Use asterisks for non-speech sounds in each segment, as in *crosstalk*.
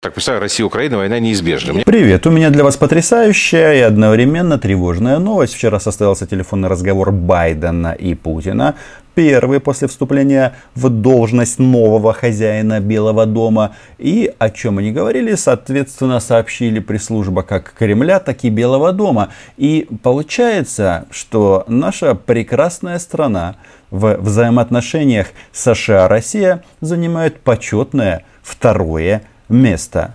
Так, представляю, Россия Украина, война неизбежна. Привет, у меня для вас потрясающая и одновременно тревожная новость. Вчера состоялся телефонный разговор Байдена и Путина. Первый после вступления в должность нового хозяина Белого дома. И о чем они говорили, соответственно, сообщили пресс-служба как Кремля, так и Белого дома. И получается, что наша прекрасная страна в взаимоотношениях США-Россия занимает почетное второе место.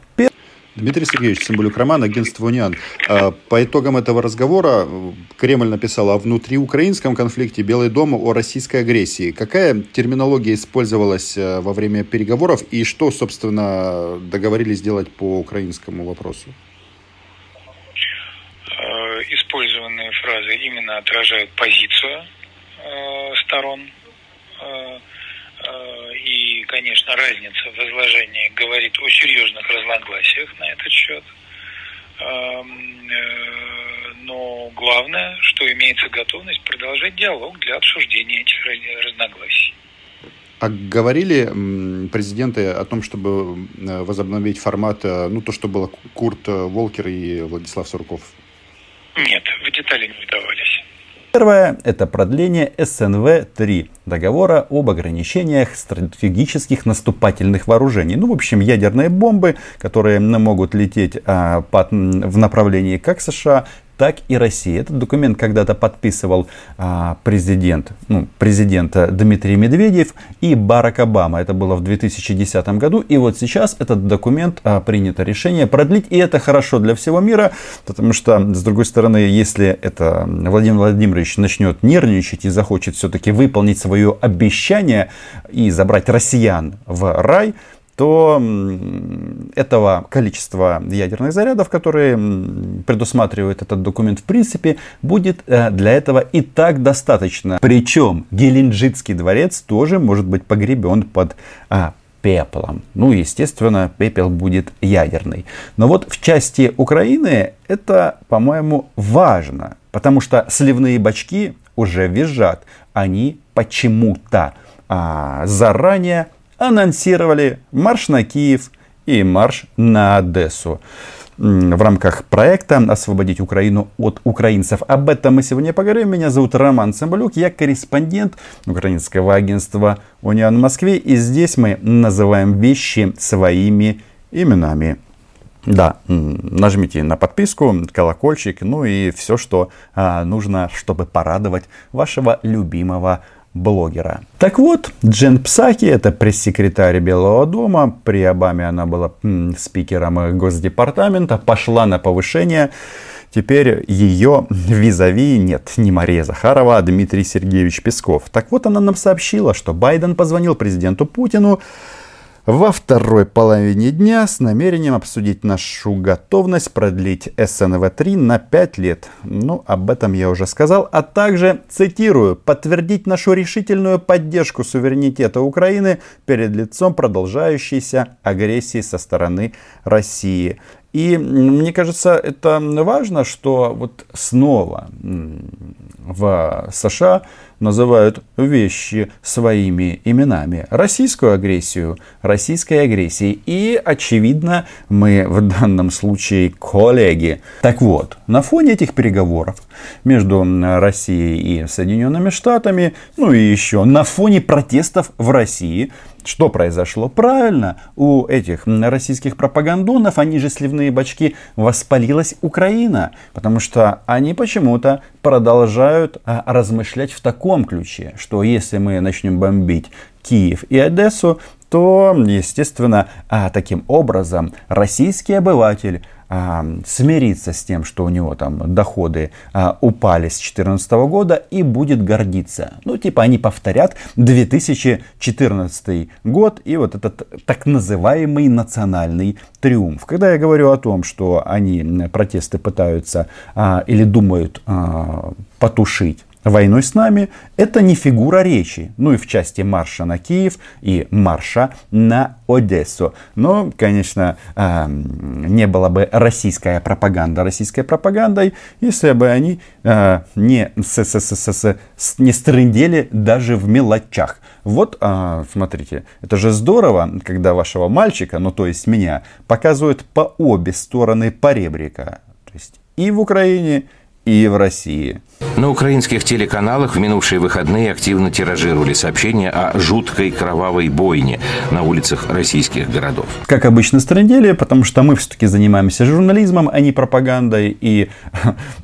Дмитрий Сергеевич Цымбалюк, Роман, агентство «Униан». А, по итогам этого разговора э, Кремль написал о внутриукраинском конфликте Белый дом о российской агрессии. Какая терминология использовалась э, во время переговоров и что, собственно, договорились сделать по украинскому вопросу? Э, использованные фразы именно отражают позицию сторон и, конечно, разница в изложении говорит о серьезных разногласиях на этот счет. Эм, э, но главное, что имеется готовность продолжать диалог для обсуждения этих разногласий. А говорили президенты о том, чтобы э, возобновить формат, э, ну, то, что было Курт Волкер и Владислав Сурков? Нет, в детали не вдавались. Первое – это продление СНВ-3, договора об ограничениях стратегических наступательных вооружений. Ну, в общем, ядерные бомбы, которые могут лететь а, под, в направлении как США, так и России. Этот документ когда-то подписывал а, президент, ну, президента Дмитрий Медведев и Барак Обама. Это было в 2010 году. И вот сейчас этот документ а, принято решение продлить. И это хорошо для всего мира, потому что, с другой стороны, если это Владимир Владимирович начнет нервничать и захочет все-таки выполнить свое обещание и забрать россиян в рай, то этого количества ядерных зарядов, которые предусматривает этот документ, в принципе, будет э, для этого и так достаточно. Причем Геленджитский дворец тоже может быть погребен под а, пеплом. Ну, естественно, пепел будет ядерный. Но вот в части Украины это, по-моему, важно, потому что сливные бачки уже визжат. Они почему-то а, заранее анонсировали марш на Киев и марш на Одессу в рамках проекта «Освободить Украину от украинцев». Об этом мы сегодня поговорим. Меня зовут Роман Цымбалюк, я корреспондент украинского агентства «Униан» в Москве. И здесь мы называем вещи своими именами. Да, нажмите на подписку, колокольчик, ну и все, что а, нужно, чтобы порадовать вашего любимого блогера. Так вот, Джен Псаки, это пресс-секретарь Белого дома, при Обаме она была м, спикером Госдепартамента, пошла на повышение. Теперь ее визави нет не Мария Захарова, а Дмитрий Сергеевич Песков. Так вот, она нам сообщила, что Байден позвонил президенту Путину во второй половине дня с намерением обсудить нашу готовность продлить СНВ-3 на 5 лет. Ну, об этом я уже сказал. А также, цитирую, подтвердить нашу решительную поддержку суверенитета Украины перед лицом продолжающейся агрессии со стороны России. И мне кажется, это важно, что вот снова в США называют вещи своими именами. Российскую агрессию российской агрессией. И, очевидно, мы в данном случае коллеги. Так вот, на фоне этих переговоров между Россией и Соединенными Штатами, ну и еще на фоне протестов в России, что произошло? Правильно, у этих российских пропагандонов, они же сливные бачки, воспалилась Украина. Потому что они почему-то продолжают а, размышлять в таком ключе, что если мы начнем бомбить Киев и Одессу, то, естественно, а, таким образом российский обыватель а, смириться с тем, что у него там доходы а, упали с 2014 года и будет гордиться. Ну, типа они повторят 2014 год и вот этот так называемый национальный триумф. Когда я говорю о том, что они протесты пытаются а, или думают потушить войной с нами, это не фигура речи. Ну и в части марша на Киев и марша на Одессу. Но, конечно, э, не была бы российская пропаганда российской пропагандой, если бы они э, не, с, с, с, с, не стрындели даже в мелочах. Вот, а, смотрите, это же здорово, когда вашего мальчика, ну то есть меня, показывают по обе стороны поребрика. То есть и в Украине, и в России. На украинских телеканалах в минувшие выходные активно тиражировали сообщения о жуткой кровавой бойне на улицах российских городов. Как обычно, стрендели, потому что мы все-таки занимаемся журнализмом, а не пропагандой. И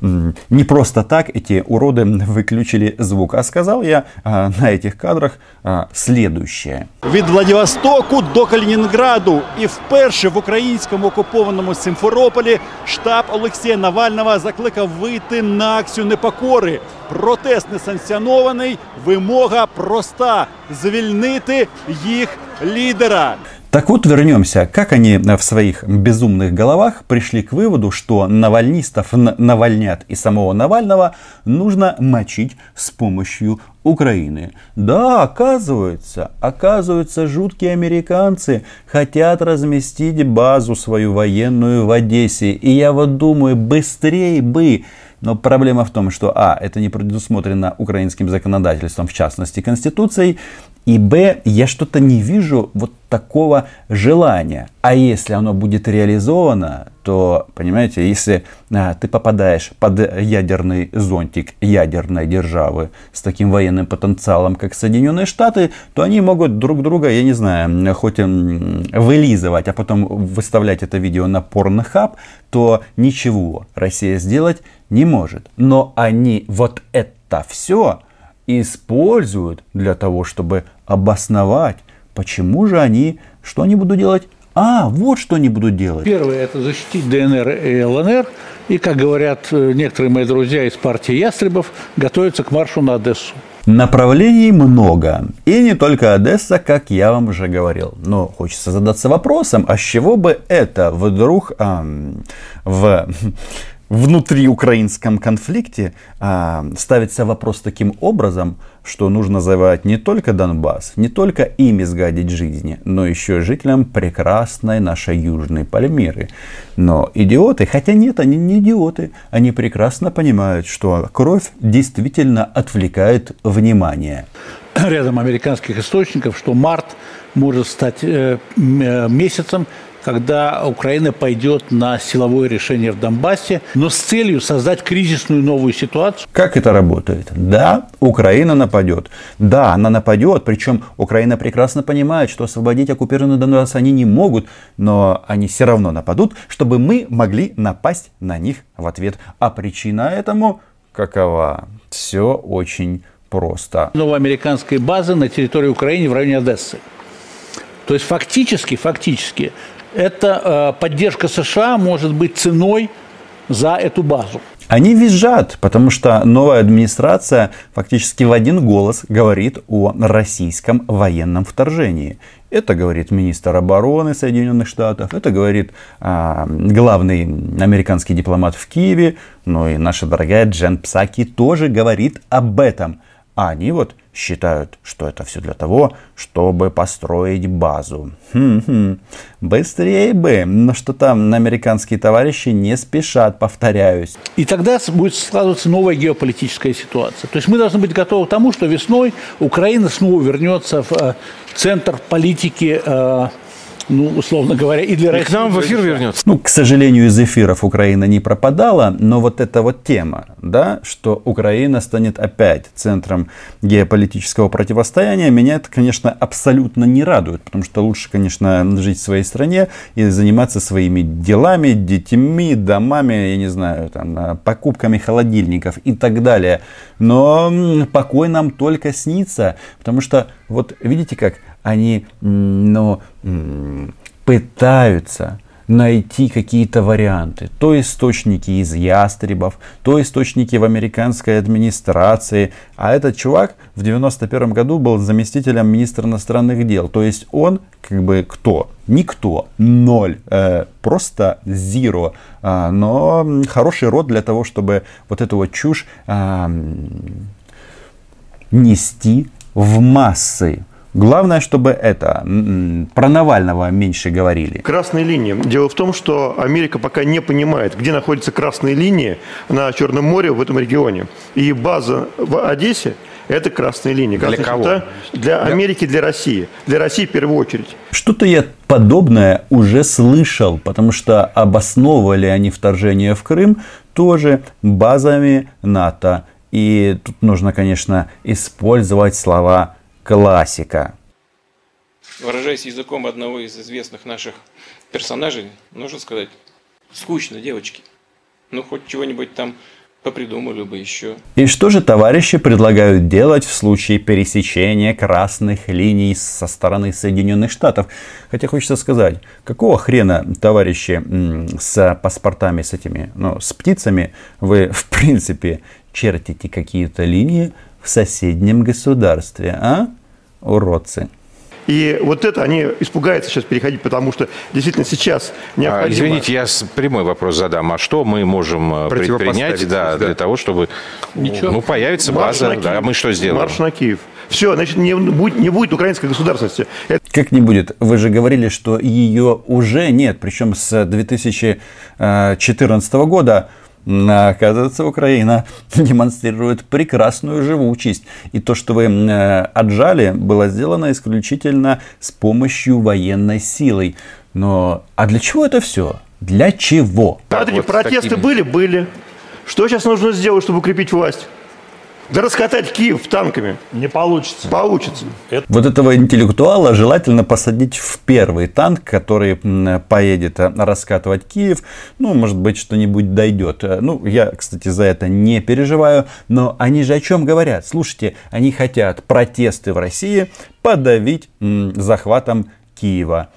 *laughs* не просто так эти уроды выключили звук. А сказал я а, на этих кадрах а, следующее. Від Владивостоку до Калінінграду і вперше в українському окупованому Симферополі штаб Олексія Навального закликав вийти на акцію непокори. Протест несанкціонований, вимога проста звільнити їх лідера. Так вот, вернемся. Как они в своих безумных головах пришли к выводу, что навальнистов навальнят и самого Навального нужно мочить с помощью Украины. Да, оказывается, оказывается, жуткие американцы хотят разместить базу свою военную в Одессе. И я вот думаю, быстрее бы но проблема в том, что а, это не предусмотрено украинским законодательством, в частности Конституцией, и б, я что-то не вижу вот такого желания. А если оно будет реализовано, то, понимаете, если а, ты попадаешь под ядерный зонтик ядерной державы с таким военным потенциалом, как Соединенные Штаты, то они могут друг друга, я не знаю, хоть вылизывать, а потом выставлять это видео на порнохаб, то ничего Россия сделать не может. Но они вот это все используют для того, чтобы обосновать, почему же они, что они будут делать. А, вот что они будут делать. Первое – это защитить ДНР и ЛНР. И, как говорят э, некоторые мои друзья из партии Ястребов, готовятся к маршу на Одессу. Направлений много. И не только Одесса, как я вам уже говорил. Но хочется задаться вопросом, а с чего бы это вдруг эм, в внутриукраинском конфликте а, ставится вопрос таким образом, что нужно завоевать не только Донбасс, не только ими сгадить жизни, но еще и жителям прекрасной нашей Южной Пальмиры. Но идиоты, хотя нет, они не идиоты, они прекрасно понимают, что кровь действительно отвлекает внимание. Рядом американских источников, что март может стать э, э месяцем, когда Украина пойдет на силовое решение в Донбассе, но с целью создать кризисную новую ситуацию. Как это работает? Да, Украина нападет. Да, она нападет, причем Украина прекрасно понимает, что освободить оккупированный Донбасс они не могут, но они все равно нападут, чтобы мы могли напасть на них в ответ. А причина этому какова? Все очень просто. Новая американская база на территории Украины в районе Одессы. То есть фактически, фактически эта э, поддержка США может быть ценой за эту базу. Они визжат, потому что новая администрация фактически в один голос говорит о российском военном вторжении. Это говорит министр обороны Соединенных Штатов, это говорит а, главный американский дипломат в Киеве, ну и наша дорогая Джен Псаки тоже говорит об этом. А они вот считают, что это все для того, чтобы построить базу. Хм-хм. Быстрее бы, но что там американские товарищи не спешат, повторяюсь. И тогда будет складываться новая геополитическая ситуация. То есть мы должны быть готовы к тому, что весной Украина снова вернется в э, центр политики э, ну, условно говоря, и для и России. к нам в эфир вернется. Ну, к сожалению, из эфиров Украина не пропадала, но вот эта вот тема, да, что Украина станет опять центром геополитического противостояния, меня это, конечно, абсолютно не радует, потому что лучше, конечно, жить в своей стране и заниматься своими делами, детьми, домами, я не знаю, там, покупками холодильников и так далее. Но покой нам только снится, потому что, вот видите как, они ну, пытаются найти какие-то варианты. То источники из ястребов, то источники в американской администрации. А этот чувак в 91 году был заместителем министра иностранных дел. То есть он как бы кто? Никто. Ноль. Э, просто zero. Э, но хороший род для того, чтобы вот эту вот чушь э, нести в массы. Главное, чтобы это про Навального меньше говорили. Красные линии. Дело в том, что Америка пока не понимает, где находятся красные линии на Черном море в этом регионе. И база в Одессе – это красные линии. Красные для кого? Для, для Америки, для России. Для России в первую очередь. Что-то я подобное уже слышал, потому что обосновывали они вторжение в Крым тоже базами НАТО. И тут нужно, конечно, использовать слова классика. Выражаясь языком одного из известных наших персонажей, нужно сказать, скучно, девочки. Ну, хоть чего-нибудь там попридумали бы еще. И что же товарищи предлагают делать в случае пересечения красных линий со стороны Соединенных Штатов? Хотя хочется сказать, какого хрена, товарищи, с паспортами, с этими, ну, с птицами, вы, в принципе, чертите какие-то линии в соседнем государстве, а? Уродцы. И вот это они испугаются сейчас переходить, потому что действительно сейчас необходимо... А, извините, я прямой вопрос задам. А что мы можем э, предпринять да, да. для того, чтобы Ничего. ну, появится Марш база? Да, мы что сделаем? Марш на Киев. Все, значит, не будет, не будет украинской государственности. Это... Как не будет? Вы же говорили, что ее уже нет. Причем с 2014 года Оказывается, Украина *laughs* демонстрирует прекрасную живучесть. И то, что вы отжали, было сделано исключительно с помощью военной силы. Но а для чего это все? Для чего? Смотрите, вот протесты такими... были, были. Что сейчас нужно сделать, чтобы укрепить власть? Да раскатать Киев танками. Не получится. Получится. Это... Вот этого интеллектуала желательно посадить в первый танк, который поедет э, раскатывать Киев. Ну, может быть, что-нибудь дойдет. Э, ну, я, кстати, за это не переживаю. Но они же о чем говорят? Слушайте, они хотят протесты в России подавить захватом Киева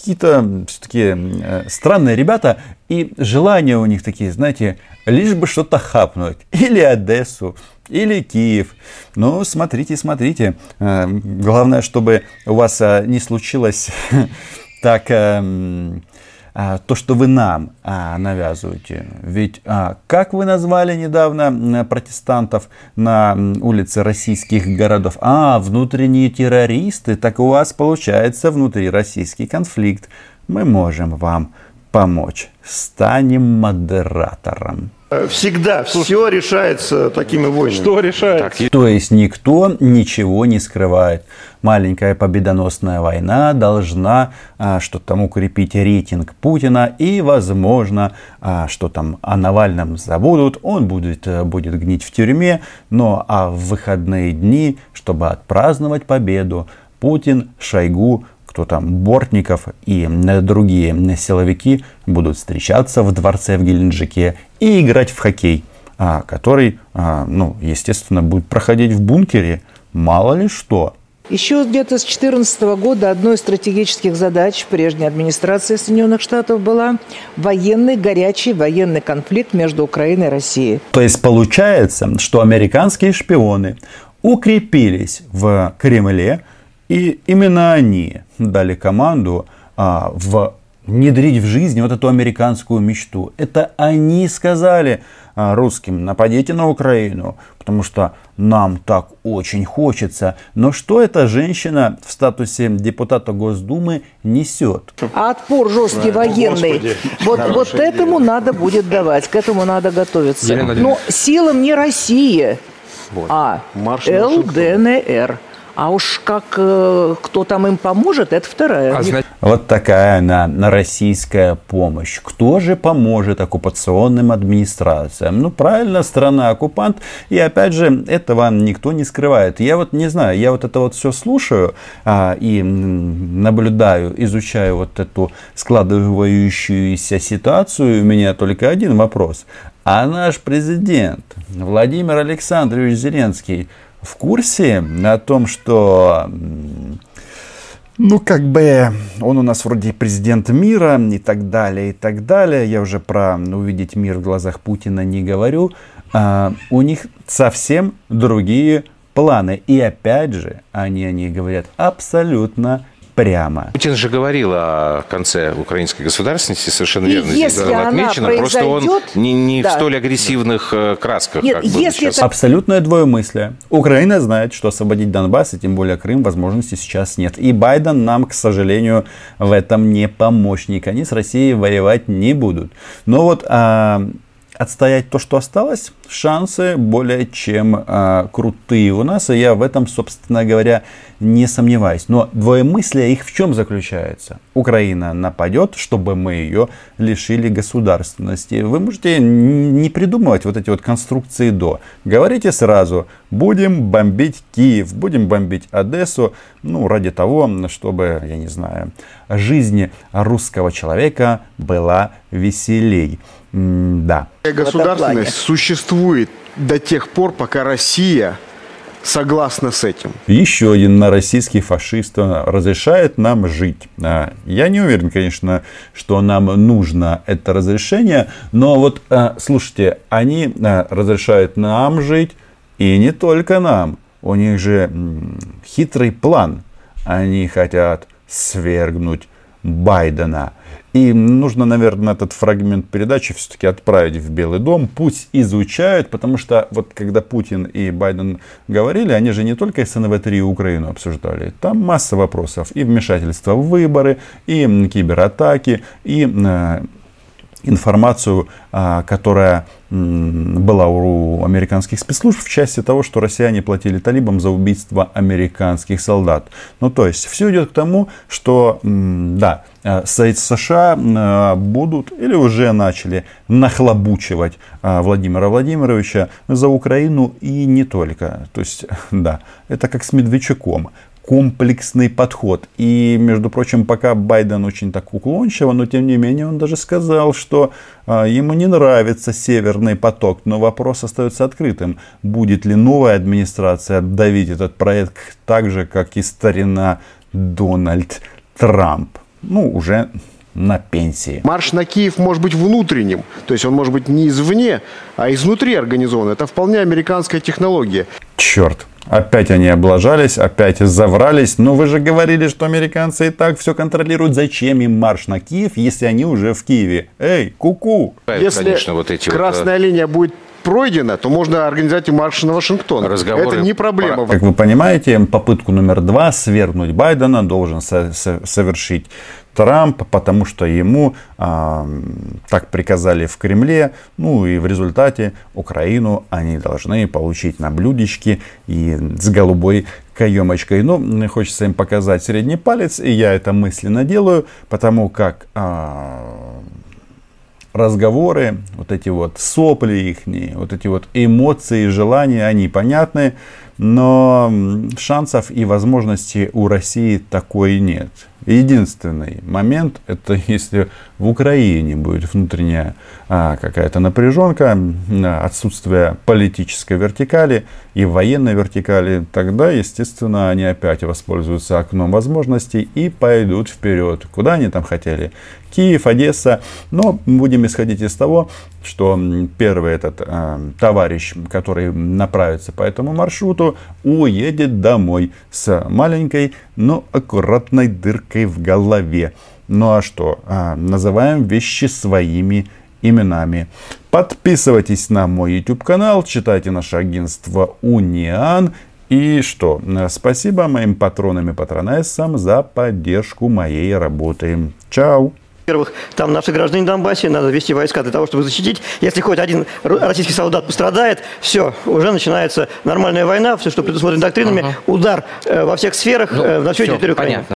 какие-то все-таки э, странные ребята, и желания у них такие, знаете, лишь бы что-то хапнуть. *laughs* Или Одессу, или Киев. Ну, смотрите, смотрите. Э, главное, чтобы у вас э, не случилось *laughs* так то, что вы нам навязываете. Ведь как вы назвали недавно протестантов на улице российских городов? А, внутренние террористы. Так у вас получается внутрироссийский конфликт. Мы можем вам помочь. Станем модератором. Всегда все решается такими войнами. Что решается? Так, то есть никто ничего не скрывает. Маленькая победоносная война должна а, что там укрепить рейтинг Путина и, возможно, а, что там о Навальном забудут, он будет, э, будет гнить в тюрьме, но а в выходные дни, чтобы отпраздновать победу, Путин, Шойгу кто там, Бортников и другие силовики будут встречаться в дворце в Геленджике и играть в хоккей, а, который, а, ну, естественно, будет проходить в бункере, мало ли что. Еще где-то с 2014 года одной из стратегических задач прежней администрации Соединенных Штатов была военный, горячий военный конфликт между Украиной и Россией. То есть получается, что американские шпионы укрепились в Кремле, и именно они дали команду а, в внедрить в жизнь вот эту американскую мечту. Это они сказали а, русским, нападите на Украину, потому что нам так очень хочется. Но что эта женщина в статусе депутата Госдумы несет? А отпор жесткий военный, вот, вот этому надо будет давать, к этому надо готовиться. Но силам не России, вот. а ЛДНР. А уж как э, кто там им поможет, это вторая. А, значит... Вот такая она, российская помощь. Кто же поможет оккупационным администрациям? Ну, правильно, страна-оккупант. И опять же, этого никто не скрывает. Я вот не знаю, я вот это вот все слушаю а, и наблюдаю, изучаю вот эту складывающуюся ситуацию. У меня только один вопрос. А наш президент Владимир Александрович Зеленский в курсе о том, что ну, как бы он у нас вроде президент мира и так далее, и так далее. Я уже про увидеть мир в глазах Путина не говорю. А, у них совсем другие планы. И опять же, они о них говорят абсолютно прямо. Путин же говорил о конце украинской государственности, совершенно И верно. если было она отмечено, просто он не, не да. в столь агрессивных э, красках, Нет, как если сейчас. это- Абсолютное двоемыслие. Украина знает, что освободить Донбасс, и тем более Крым, возможности сейчас нет. И Байден нам, к сожалению, в этом не помощник. Они с Россией воевать не будут. Но вот а, отстоять то, что осталось, шансы более чем а, крутые у нас. И я в этом, собственно говоря, не сомневаюсь. Но двоемыслие их в чем заключается? Украина нападет, чтобы мы ее лишили государственности. Вы можете не придумывать вот эти вот конструкции до. Говорите сразу, будем бомбить Киев, будем бомбить Одессу, ну, ради того, чтобы, я не знаю, жизнь русского человека была веселей. М, Да. Государственность существует до тех пор, пока Россия согласна с этим. Еще один российский фашист разрешает нам жить. А, Я не уверен, конечно, что нам нужно это разрешение, но вот э, слушайте, они э, разрешают нам жить, и не только нам. У них же хитрый план. Они хотят свергнуть Байдена. И нужно, наверное, этот фрагмент передачи все-таки отправить в Белый дом. Пусть изучают, потому что вот когда Путин и Байден говорили, они же не только СНВ-3 и Украину обсуждали. Там масса вопросов. И вмешательство в выборы, и кибератаки, и э, информацию, а, которая была у американских спецслужб в части того, что россияне платили талибам за убийство американских солдат. Ну, то есть, все идет к тому, что, да, э, США э, будут или уже начали нахлобучивать э, Владимира Владимировича за Украину и не только. То есть, *laughs* да, это как с Медведчуком комплексный подход. И, между прочим, пока Байден очень так уклончиво, но тем не менее он даже сказал, что а, ему не нравится Северный поток, но вопрос остается открытым. Будет ли новая администрация давить этот проект так же, как и старина Дональд Трамп? Ну, уже на пенсии. Марш на Киев может быть внутренним, то есть он может быть не извне, а изнутри организован. Это вполне американская технология. Черт, опять они облажались, опять заврались. Но вы же говорили, что американцы и так все контролируют. Зачем им марш на Киев, если они уже в Киеве? Эй, куку! Если Конечно, вот эти вот, красная линия будет пройдена, то можно организовать и марш на Вашингтон. Разговоры Это не проблема. Как вы понимаете, попытку номер два свергнуть Байдена должен со- со- совершить Трамп, потому что ему а, так приказали в Кремле. Ну и в результате Украину они должны получить на блюдечке и с голубой каемочкой. Ну, мне хочется им показать средний палец, и я это мысленно делаю, потому как а, разговоры, вот эти вот сопли их, вот эти вот эмоции, желания, они понятны, но шансов и возможностей у России такой нет. Единственный момент, это *laughs* если в Украине будет внутренняя а, какая-то напряженка, м, отсутствие политической вертикали и военной вертикали, тогда, естественно, они опять воспользуются окном возможностей и пойдут вперед. Куда они там хотели? Киев, Одесса. Но будем исходить из того, что первый этот э, товарищ, который направится по этому маршруту, уедет домой с маленькой, но аккуратной дыркой в голове. Ну а что? А, называем вещи своими именами. Подписывайтесь на мой YouTube канал, читайте наше агентство Униан. И что? Э, Спасибо моим патронам и патронессам за поддержку моей работы. Чао! Во-первых, там наши граждане Донбассе, надо вести войска для того, чтобы защитить. Если хоть один российский солдат пострадает, все, уже начинается нормальная война, все, что предусмотрено доктринами, удар э, во всех сферах Ну, э, на всю территорию Украины. понятно.